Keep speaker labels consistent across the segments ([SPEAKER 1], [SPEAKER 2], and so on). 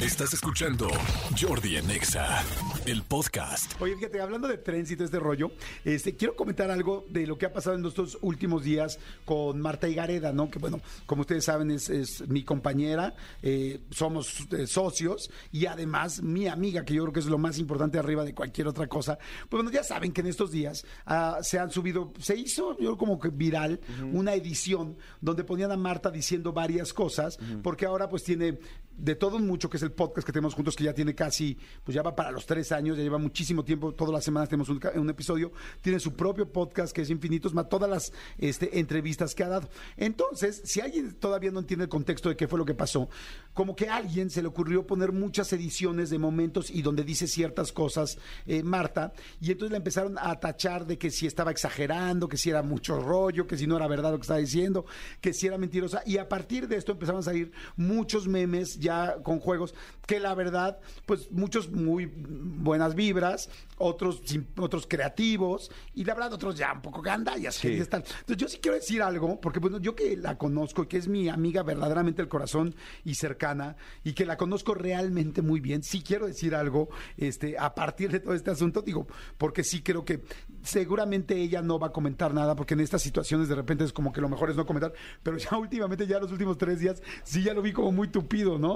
[SPEAKER 1] Estás escuchando Jordi en Exa, el podcast.
[SPEAKER 2] Oye, fíjate, hablando de trends y todo este rollo, este, quiero comentar algo de lo que ha pasado en estos últimos días con Marta Higareda, ¿no? Que bueno, como ustedes saben, es, es mi compañera, eh, somos eh, socios y además mi amiga, que yo creo que es lo más importante arriba de cualquier otra cosa. Pues bueno, ya saben que en estos días ah, se han subido, se hizo, yo creo como que viral, una edición donde ponían a Marta diciendo varias cosas, porque ahora pues tiene de todo mucho, que es el podcast que tenemos juntos, que ya tiene casi, pues ya va para los tres años, ya lleva muchísimo tiempo, todas las semanas tenemos un, un episodio, tiene su propio podcast que es Infinitos, más todas las este, entrevistas que ha dado. Entonces, si alguien todavía no entiende el contexto de qué fue lo que pasó, como que a alguien se le ocurrió poner muchas ediciones de momentos y donde dice ciertas cosas eh, Marta, y entonces la empezaron a tachar de que si estaba exagerando, que si era mucho rollo, que si no era verdad lo que estaba diciendo, que si era mentirosa, y a partir de esto empezaron a salir muchos memes ya con juegos que la verdad, pues muchos muy buenas vibras, otros sin- otros creativos y la verdad otros ya un poco gandallas.
[SPEAKER 3] Sí.
[SPEAKER 2] y tal. Entonces yo sí quiero decir algo, porque bueno, yo que la conozco y que es mi amiga verdaderamente del corazón y cercana y que la conozco realmente muy bien, sí quiero decir algo este, a partir de todo este asunto, digo, porque sí creo que seguramente ella no va a comentar nada, porque en estas situaciones de repente es como que lo mejor es no comentar, pero ya últimamente, ya los últimos tres días, sí ya lo vi como muy tupido, ¿no?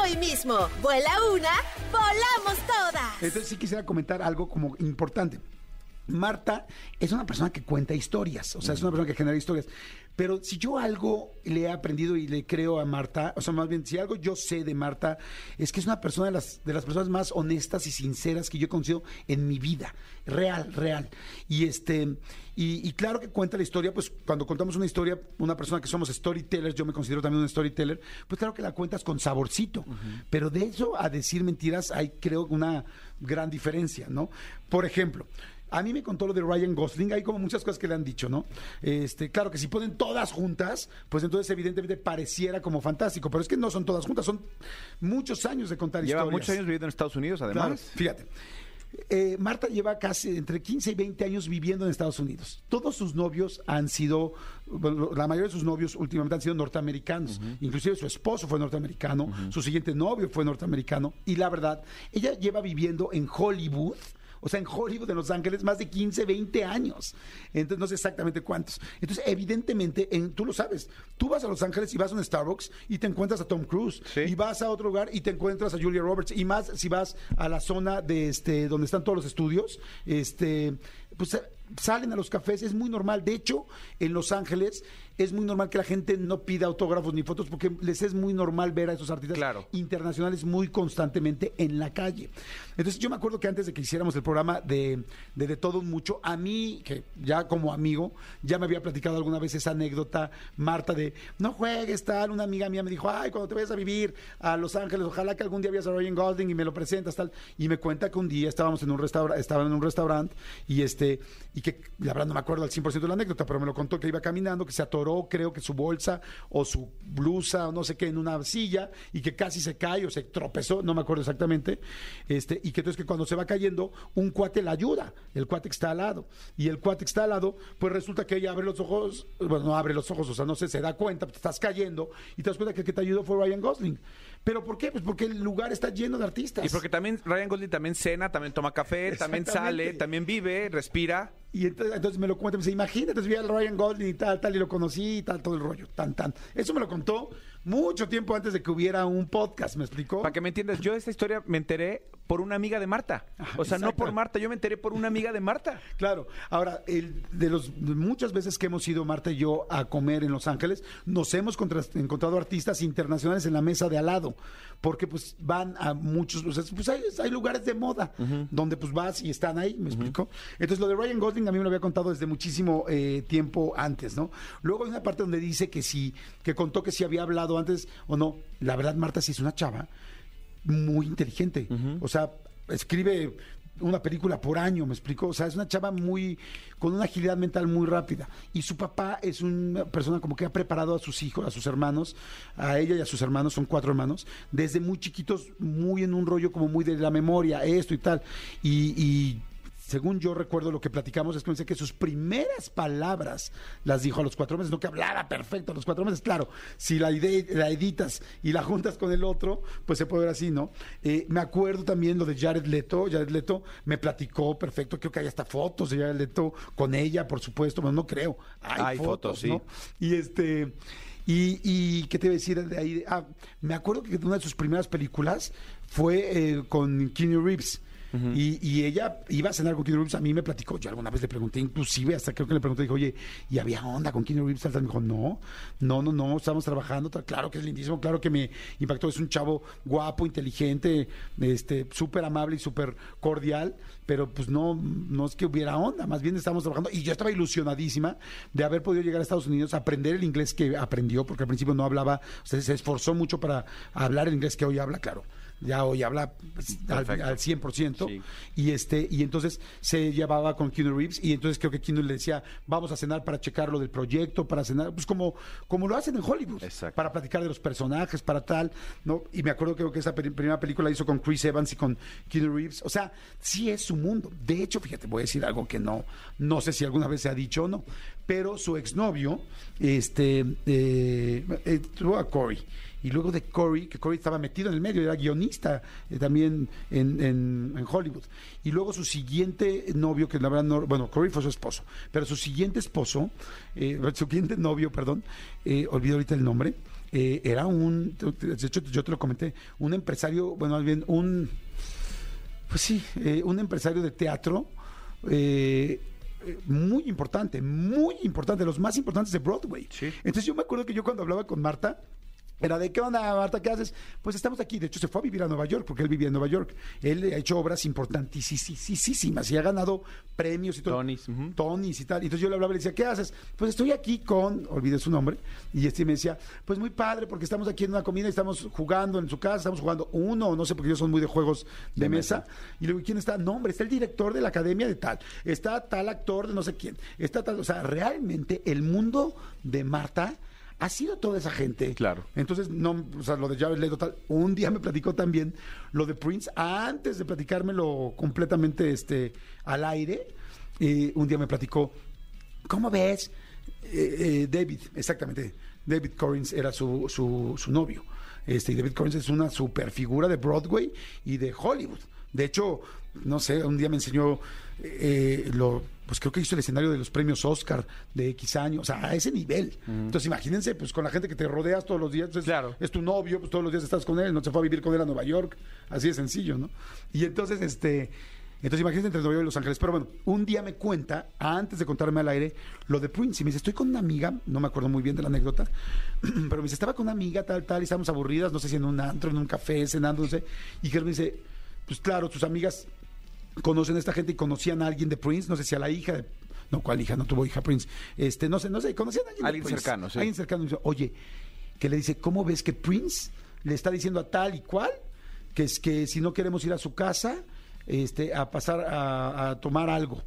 [SPEAKER 4] hoy mismo. Vuela una, volamos todas.
[SPEAKER 2] Entonces sí quisiera comentar algo como importante. Marta es una persona que cuenta historias, o sea, es una persona que genera historias. Pero si yo algo le he aprendido y le creo a Marta, o sea, más bien, si algo yo sé de Marta, es que es una persona de las, de las personas más honestas y sinceras que yo he conocido en mi vida. Real, real. Y este, y, y claro que cuenta la historia, pues cuando contamos una historia, una persona que somos storytellers, yo me considero también un storyteller, pues claro que la cuentas con saborcito. Pero de eso a decir mentiras hay, creo, una gran diferencia, ¿no? Por ejemplo, a mí me contó lo de Ryan Gosling, hay como muchas cosas que le han dicho, ¿no? Este, claro que si ponen todas juntas, pues entonces evidentemente pareciera como fantástico, pero es que no son todas juntas, son muchos años de contar
[SPEAKER 3] Lleva
[SPEAKER 2] historias.
[SPEAKER 3] muchos años viviendo en Estados Unidos,
[SPEAKER 2] Claro,
[SPEAKER 3] además.
[SPEAKER 2] fíjate. Eh, Marta lleva casi entre 15 y 20 años viviendo en Estados Unidos. Todos sus novios han sido, bueno, la mayoría de sus novios últimamente han sido norteamericanos. Inclusive su esposo fue norteamericano, su siguiente novio fue norteamericano. Y la verdad, ella lleva viviendo en Hollywood. O sea, en Hollywood, en Los Ángeles, más de 15, 20 años. Entonces, no sé exactamente cuántos. Entonces, evidentemente, en, tú lo sabes. Tú vas a Los Ángeles y vas a un Starbucks y te encuentras a Tom Cruise.
[SPEAKER 3] Sí.
[SPEAKER 2] Y vas a otro lugar y te encuentras a Julia Roberts. Y más si vas a la zona de este donde están todos los estudios, este, pues salen a los cafés, es muy normal. De hecho, en Los Ángeles es muy normal que la gente no pida autógrafos ni fotos porque les es muy normal ver a esos artistas
[SPEAKER 3] Claro.
[SPEAKER 2] internacionales muy constantemente en la calle. Entonces yo me acuerdo que antes de que hiciéramos el programa de, de De Todo Mucho, a mí, que ya como amigo, ya me había platicado alguna vez esa anécdota, Marta, de no juegues tal, una amiga mía me dijo, ay, cuando te vayas a vivir a Los Ángeles, ojalá que algún día veas a Ryan Gosling y me lo presentas tal. Y me cuenta que un día estábamos en un restaurante, estaba en un restaurante y este, y que la verdad no me acuerdo al 100% de la anécdota, pero me lo contó que iba caminando, que se atoró, creo que su bolsa o su blusa o no sé qué en una silla y que casi se cae o se tropezó, no me acuerdo exactamente, este, y que entonces que cuando se va cayendo, un cuate la ayuda, el cuate que está al lado, y el cuate que está al lado, pues resulta que ella abre los ojos, bueno, no abre los ojos, o sea, no sé, se da cuenta, te estás cayendo, y te das cuenta que el que te ayudó fue Ryan Gosling. ¿Pero por qué? Pues porque el lugar está lleno de artistas.
[SPEAKER 3] Y porque también Ryan Gosling también cena, también toma café, también sale, también vive, respira.
[SPEAKER 2] Y entonces, entonces me lo cuenta, me dice, imagínate, vi al Ryan Gosling y tal, tal, y lo conocí y tal, todo el rollo, tan, tan. Eso me lo contó mucho tiempo antes de que hubiera un podcast, ¿me explicó?
[SPEAKER 3] Para que me entiendas, yo de esta historia me enteré por una amiga de Marta. O sea, no por Marta, yo me enteré por una amiga de Marta.
[SPEAKER 2] Claro. Ahora, el, de los de muchas veces que hemos ido Marta y yo a comer en Los Ángeles, nos hemos contra- encontrado artistas internacionales en la mesa de al lado, porque pues van a muchos, o sea, pues hay, hay lugares de moda donde pues vas y están ahí, ¿me explico? Entonces lo de Ryan Gosling a mí me lo había contado desde muchísimo eh, tiempo antes, ¿no? Luego hay una parte donde dice que sí, que contó que si había hablado antes o no. La verdad, Marta sí es una chava muy inteligente. O sea, escribe una película por año, me explico. O sea, es una chava muy, con una agilidad mental muy rápida. Y su papá es una persona como que ha preparado a sus hijos, a sus hermanos, a ella y a sus hermanos, son cuatro hermanos, desde muy chiquitos, muy en un rollo como muy de la memoria, esto y tal. Y, y según yo recuerdo lo que platicamos es que me dice que sus primeras palabras las dijo a los cuatro meses, no que hablaba perfecto a los cuatro meses. Claro, si la, ide- la editas y la juntas con el otro, pues se puede ver así, ¿no? Eh, me acuerdo también lo de Jared Leto. Jared Leto me platicó perfecto. Creo que hay hasta fotos de Jared Leto con ella, por supuesto. Bueno, no creo. Hay,
[SPEAKER 3] Hay
[SPEAKER 2] fotos,
[SPEAKER 3] fotos, sí.
[SPEAKER 2] ¿no? Y este. Y, y qué te iba a decir de ahí. Ah, me acuerdo que una de sus primeras películas fue eh, con Keanu Reeves. Y, y ella iba a cenar con Keanu Reeves. A mí me platicó. Yo alguna vez le pregunté, inclusive, hasta creo que le pregunté, dijo, oye, ¿y había onda con Keanu Reeves? Me dijo, no, no, no, no, estamos trabajando. Claro que es lindísimo, claro que me impactó. Es un chavo guapo, inteligente, este, súper amable y súper cordial. Pero pues no, no es que hubiera onda, más bien estamos trabajando. Y yo estaba ilusionadísima de haber podido llegar a Estados Unidos, aprender el inglés que aprendió, porque al principio no hablaba, o sea, se esforzó mucho para hablar el inglés que hoy habla, claro. Ya hoy habla pues, al, al 100%.
[SPEAKER 3] Sí.
[SPEAKER 2] Y este y entonces se llevaba con Keanu Reeves y entonces creo que Keanu le decía, vamos a cenar para checar lo del proyecto, para cenar, pues como, como lo hacen en Hollywood,
[SPEAKER 3] Exacto.
[SPEAKER 2] para platicar de los personajes, para tal, ¿no? Y me acuerdo creo que esa primera película la hizo con Chris Evans y con Keanu Reeves. O sea, sí es su mundo. De hecho, fíjate, voy a decir algo que no, no sé si alguna vez se ha dicho o no, pero su exnovio, este, eh, eh, tuvo a Corey. Y luego de Corey, que Corey estaba metido en el medio, era guionista eh, también en, en- en Hollywood. Y luego su siguiente novio, que la verdad no, bueno, Corey fue su esposo, pero su siguiente esposo, eh, su siguiente novio, perdón, eh, olvido ahorita el nombre, era un, de hecho yo te lo comenté, un empresario, bueno, más bien un, pues sí, un empresario de teatro. eh, muy importante, muy importante, de los más importantes de Broadway.
[SPEAKER 3] Sí.
[SPEAKER 2] Entonces yo me acuerdo que yo cuando hablaba con Marta, era de qué onda, Marta, ¿qué haces? Pues estamos aquí. De hecho, se fue a vivir a Nueva York, porque él vivía en Nueva York. Él ha hecho obras importantísimas y ha ganado premios y todo.
[SPEAKER 3] Tonys, ujú.
[SPEAKER 2] Tonys y tal. Y entonces yo le hablaba y le decía, ¿qué haces? Pues estoy aquí con, olvidé su nombre, y este me decía, pues muy padre, porque estamos aquí en una comida y estamos jugando en su casa, estamos jugando uno, no sé, porque yo son muy de juegos de,
[SPEAKER 3] De
[SPEAKER 2] mesa.
[SPEAKER 3] mesa.
[SPEAKER 2] Y le digo, ¿quién está? No, hombre, está el director de la academia de tal, está tal actor de no sé quién, está tal, o sea, realmente el mundo de Marta ha sido toda esa gente.
[SPEAKER 3] Claro.
[SPEAKER 2] Entonces, no, o sea, lo de Jared Leto tal, un día me platicó también lo de Prince, antes de platicármelo completamente este, al aire, eh, un día me platicó, ¿cómo ves? Eh, eh, David, exactamente, David Corrins era su, su, su novio. Este, y David Corrins es una super figura de Broadway y de Hollywood. De hecho, no sé, un día me enseñó eh, lo, pues creo que hizo el escenario de los premios Oscar de X años, o sea, a ese nivel. Entonces, imagínense, pues con la gente que te rodeas todos los días, pues,
[SPEAKER 3] Claro.
[SPEAKER 2] es tu novio, pues todos los días estás con él, no se fue a vivir con él a Nueva York, así de sencillo, ¿no? Y entonces, este, entonces imagínense entre Nueva York y Los Ángeles. Pero bueno, un día me cuenta, antes de contarme al aire, lo de Prince, y me dice, estoy con una amiga, no me acuerdo muy bien de la anécdota, pero me dice, estaba con una amiga, tal, tal, y estábamos aburridas, no sé si en un antro, en un café, cenando, no sé, y que él me dice, pues claro, tus amigas conocen a esta gente y conocían a alguien de Prince, no sé si a la hija de... No, ¿cuál hija? No tuvo hija Prince. Este, no sé, no sé, conocían a alguien de
[SPEAKER 3] Alguien
[SPEAKER 2] Prince.
[SPEAKER 3] cercano, sí.
[SPEAKER 2] Alguien cercano. Oye, que le dice, ¿cómo ves que Prince le está diciendo a tal y cual que es que si no queremos ir a su casa, este, a pasar a, a tomar algo?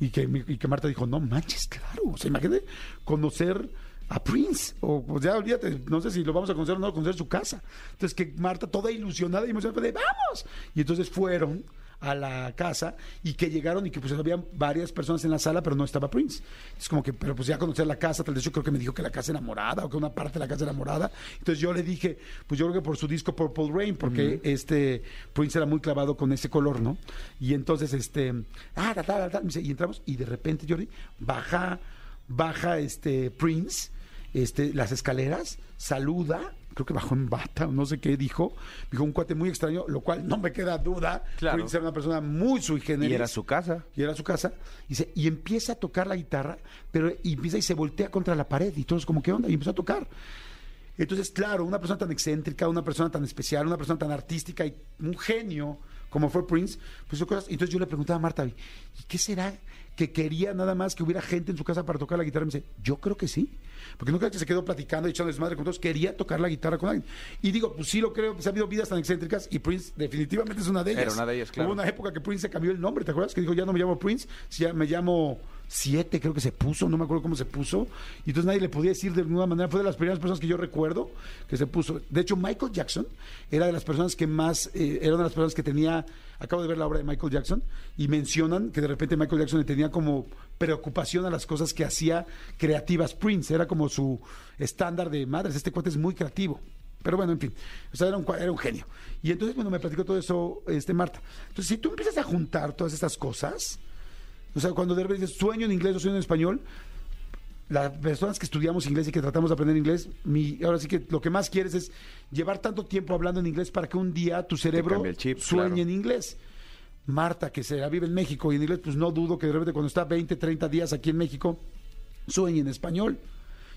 [SPEAKER 2] Y que, y que Marta dijo, no manches, claro. O sea, imagínate conocer a Prince. O pues ya olvídate, no sé si lo vamos a conocer o no, conocer su casa. Entonces que Marta toda ilusionada y emocionada, de, vamos. Y entonces fueron a la casa y que llegaron y que pues había varias personas en la sala, pero no estaba Prince. Es como que, pero pues ya conocer la casa, tal vez yo creo que me dijo que la casa era morada o que una parte de la casa era morada. Entonces yo le dije, pues yo creo que por su disco Purple Rain, porque este Prince era muy clavado con ese color, ¿no? Y entonces, este, ah, tal, me dice, y entramos y de repente, Jordi, baja, baja este Prince este, las escaleras, saluda, creo que bajó en bata, o no sé qué dijo, dijo un cuate muy extraño, lo cual no me queda duda,
[SPEAKER 3] Claro.
[SPEAKER 2] Prince era una persona muy sui generis.
[SPEAKER 3] Y era su casa.
[SPEAKER 2] Y era su casa. Y, dice, y empieza a tocar la guitarra, pero y empieza y se voltea contra la pared. Y todos como, ¿qué onda? Y empezó a tocar. Entonces, claro, una persona tan excéntrica, una persona tan especial, una persona tan artística y un genio como fue Prince, pues cosas. Entonces yo le preguntaba a Marta, ¿y qué será que quería nada más que hubiera gente en su casa para tocar la guitarra? Y me dice, yo creo que sí. Porque que se quedó platicando y echando desmadre con todos, quería tocar la guitarra con alguien. Y digo, pues sí lo creo, pues ha habido vidas tan excéntricas y Prince definitivamente es una de ellas.
[SPEAKER 3] Era una de ellas, claro.
[SPEAKER 2] Hubo una época que Prince se cambió el nombre, ¿te acuerdas? Que dijo, ya no me llamo Prince, si ya me llamo Siete, creo que se puso, no me acuerdo cómo se puso. Y entonces nadie le podía decir de ninguna manera. Fue de las primeras personas que yo recuerdo que se puso. De hecho, Michael Jackson era de las personas que más, eh, era una de las personas que tenía, acabo de ver la obra de Michael Jackson, y mencionan que de repente Michael Jackson le tenía como preocupación a las cosas que hacía creativas Prince. Era como su estándar de madres. Este cuate es muy creativo. Pero bueno, en fin, o sea, era un, era un genio. Y entonces, bueno, me platicó todo eso, este, Marta. Entonces, si tú empiezas a juntar todas estas cosas, o sea, cuando de repente dices sueño en inglés o sueño en español, las personas que estudiamos inglés y que tratamos de aprender inglés, mi, ahora sí que lo que más quieres es llevar tanto tiempo hablando en inglés para que un día tu cerebro
[SPEAKER 3] chip,
[SPEAKER 2] sueñe
[SPEAKER 3] claro.
[SPEAKER 2] en inglés. Marta, que se la vive en México y en inglés, pues no dudo que de repente cuando está 20, 30 días aquí en México, sueñe en español.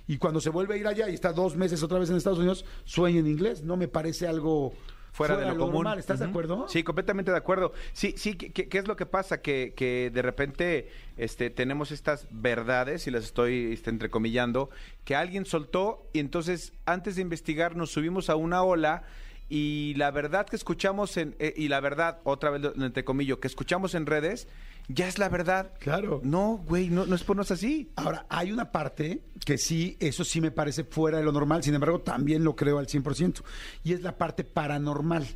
[SPEAKER 2] Y cuando se vuelve a ir allá y está dos meses otra vez en Estados Unidos, sueña en inglés. No me parece algo
[SPEAKER 3] Fuera, de lo, común.
[SPEAKER 2] normal. ¿Estás de acuerdo?
[SPEAKER 3] Sí, completamente de acuerdo. Sí, sí, ¿qué, qué- qué es lo que pasa? Que, que de repente este, tenemos estas verdades, y las estoy este, entrecomillando, que alguien soltó y entonces antes de investigar nos subimos a una ola y la verdad que escuchamos en, eh, y la verdad, otra vez lo entrecomillo, que escuchamos en redes, ya es la verdad.
[SPEAKER 2] Claro.
[SPEAKER 3] No, güey, no, no es por no es así.
[SPEAKER 2] Ahora, hay una parte que sí, eso sí me parece fuera de lo normal, sin embargo, también lo creo al 100%, y es la parte paranormal.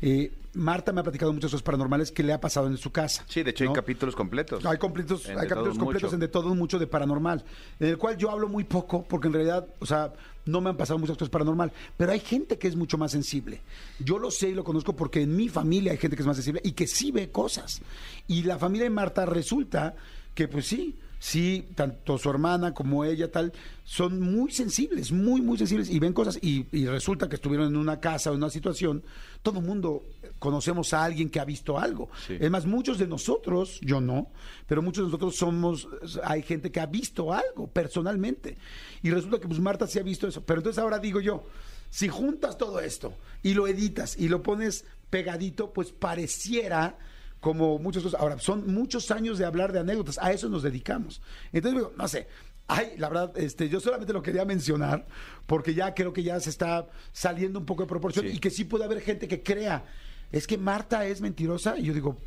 [SPEAKER 2] Eh, Marta me ha platicado muchas cosas paranormales que le ha pasado en su casa.
[SPEAKER 3] Sí, de hecho hay
[SPEAKER 2] ¿no?
[SPEAKER 3] capítulos completos.
[SPEAKER 2] Hay completos, hay capítulos completos
[SPEAKER 3] Mucho.
[SPEAKER 2] en de todo mucho de paranormal, en el cual yo hablo muy poco, porque en realidad, o sea, no me han pasado muchas cosas paranormal, pero hay gente que es mucho más sensible. Yo lo sé y lo conozco porque en mi familia hay gente que es más sensible y que sí ve cosas. Y la familia de Marta resulta que, pues sí, sí, tanto su hermana como ella, tal, son muy sensibles, muy, muy sensibles y ven cosas. Y, y resulta que estuvieron en una casa o en una situación, todo el mundo conocemos a alguien que ha visto algo.
[SPEAKER 3] Sí.
[SPEAKER 2] Es más, muchos de nosotros, yo no, pero muchos de nosotros somos, hay gente que ha visto algo personalmente. Y resulta que pues Marta sí ha visto eso. Pero entonces ahora digo yo, si juntas todo esto y lo editas y lo pones pegadito, pues pareciera como muchas cosas. Ahora, son muchos años de hablar de anécdotas, a eso nos dedicamos. Entonces, digo, no sé. Ay, la verdad, este, yo solamente lo quería mencionar porque ya creo que ya se está saliendo un poco de proporción
[SPEAKER 3] Sí.
[SPEAKER 2] y que sí puede haber gente que crea, es que Marta es mentirosa. Y yo digo,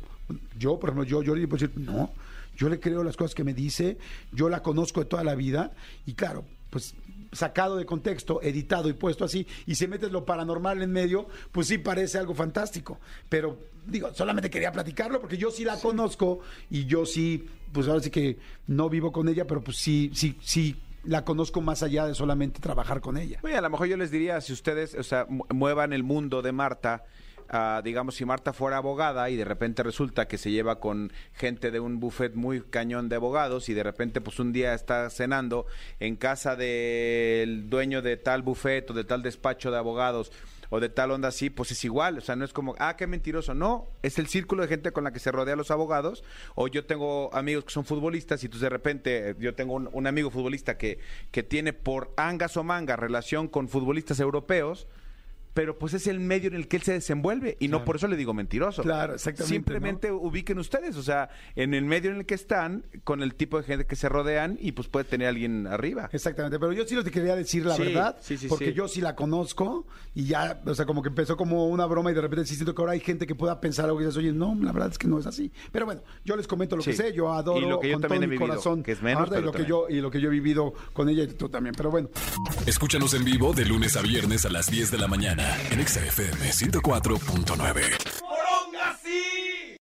[SPEAKER 2] yo, por ejemplo, yo, yo le puedo decir, no, yo le creo las cosas que me dice, yo la conozco de toda la vida y claro, pues sacado de contexto, editado y puesto así, y si metes lo paranormal en medio, pues sí parece algo fantástico. Pero digo, solamente quería platicarlo porque yo sí la conozco y yo sí, pues ahora sí que no vivo con ella, pero pues sí, sí, sí la conozco más allá de solamente trabajar con ella.
[SPEAKER 3] Oye, a lo mejor yo les diría, si ustedes, o sea, mu- muevan el mundo de Marta, digamos, si Marta fuera abogada y de repente resulta que se lleva con gente de un buffet muy cañón de abogados y de repente pues un día está cenando en casa del dueño de tal buffet o de tal despacho de abogados o de tal onda así, pues es igual, o sea, no es como, ah, qué mentiroso, no, es el círculo de gente con la que se rodea los abogados, o yo tengo amigos que son futbolistas y entonces de repente eh, yo tengo un, un amigo futbolista que, que tiene por angas o mangas relación con futbolistas europeos, pero pues es el medio en el que él se desenvuelve y no por eso le digo mentiroso.
[SPEAKER 2] Claro, exactamente,
[SPEAKER 3] Simplemente ubiquen ustedes, o sea, en el medio en el que están, con el tipo de gente que se rodean y pues puede tener alguien arriba.
[SPEAKER 2] Exactamente, pero yo sí lo te quería decir la
[SPEAKER 3] Sí,
[SPEAKER 2] verdad,
[SPEAKER 3] sí, sí,
[SPEAKER 2] porque
[SPEAKER 3] sí.
[SPEAKER 2] yo sí la conozco y ya, o sea, como que empezó como una broma y de repente sí siento que ahora hay gente que pueda pensar algo y dices, oye, no, la verdad es que no es así. Pero bueno, yo les comento lo que sé, yo adoro
[SPEAKER 3] Y lo que yo
[SPEAKER 2] con
[SPEAKER 3] también
[SPEAKER 2] todo
[SPEAKER 3] he
[SPEAKER 2] mi
[SPEAKER 3] vivido,
[SPEAKER 2] corazón,
[SPEAKER 3] que es menos,
[SPEAKER 2] y
[SPEAKER 3] pero
[SPEAKER 2] lo que yo y lo que yo he vivido con ella y tú también, pero bueno.
[SPEAKER 1] Escúchanos en vivo de lunes a viernes a las 10 de la mañana mañana en XFM 104.9.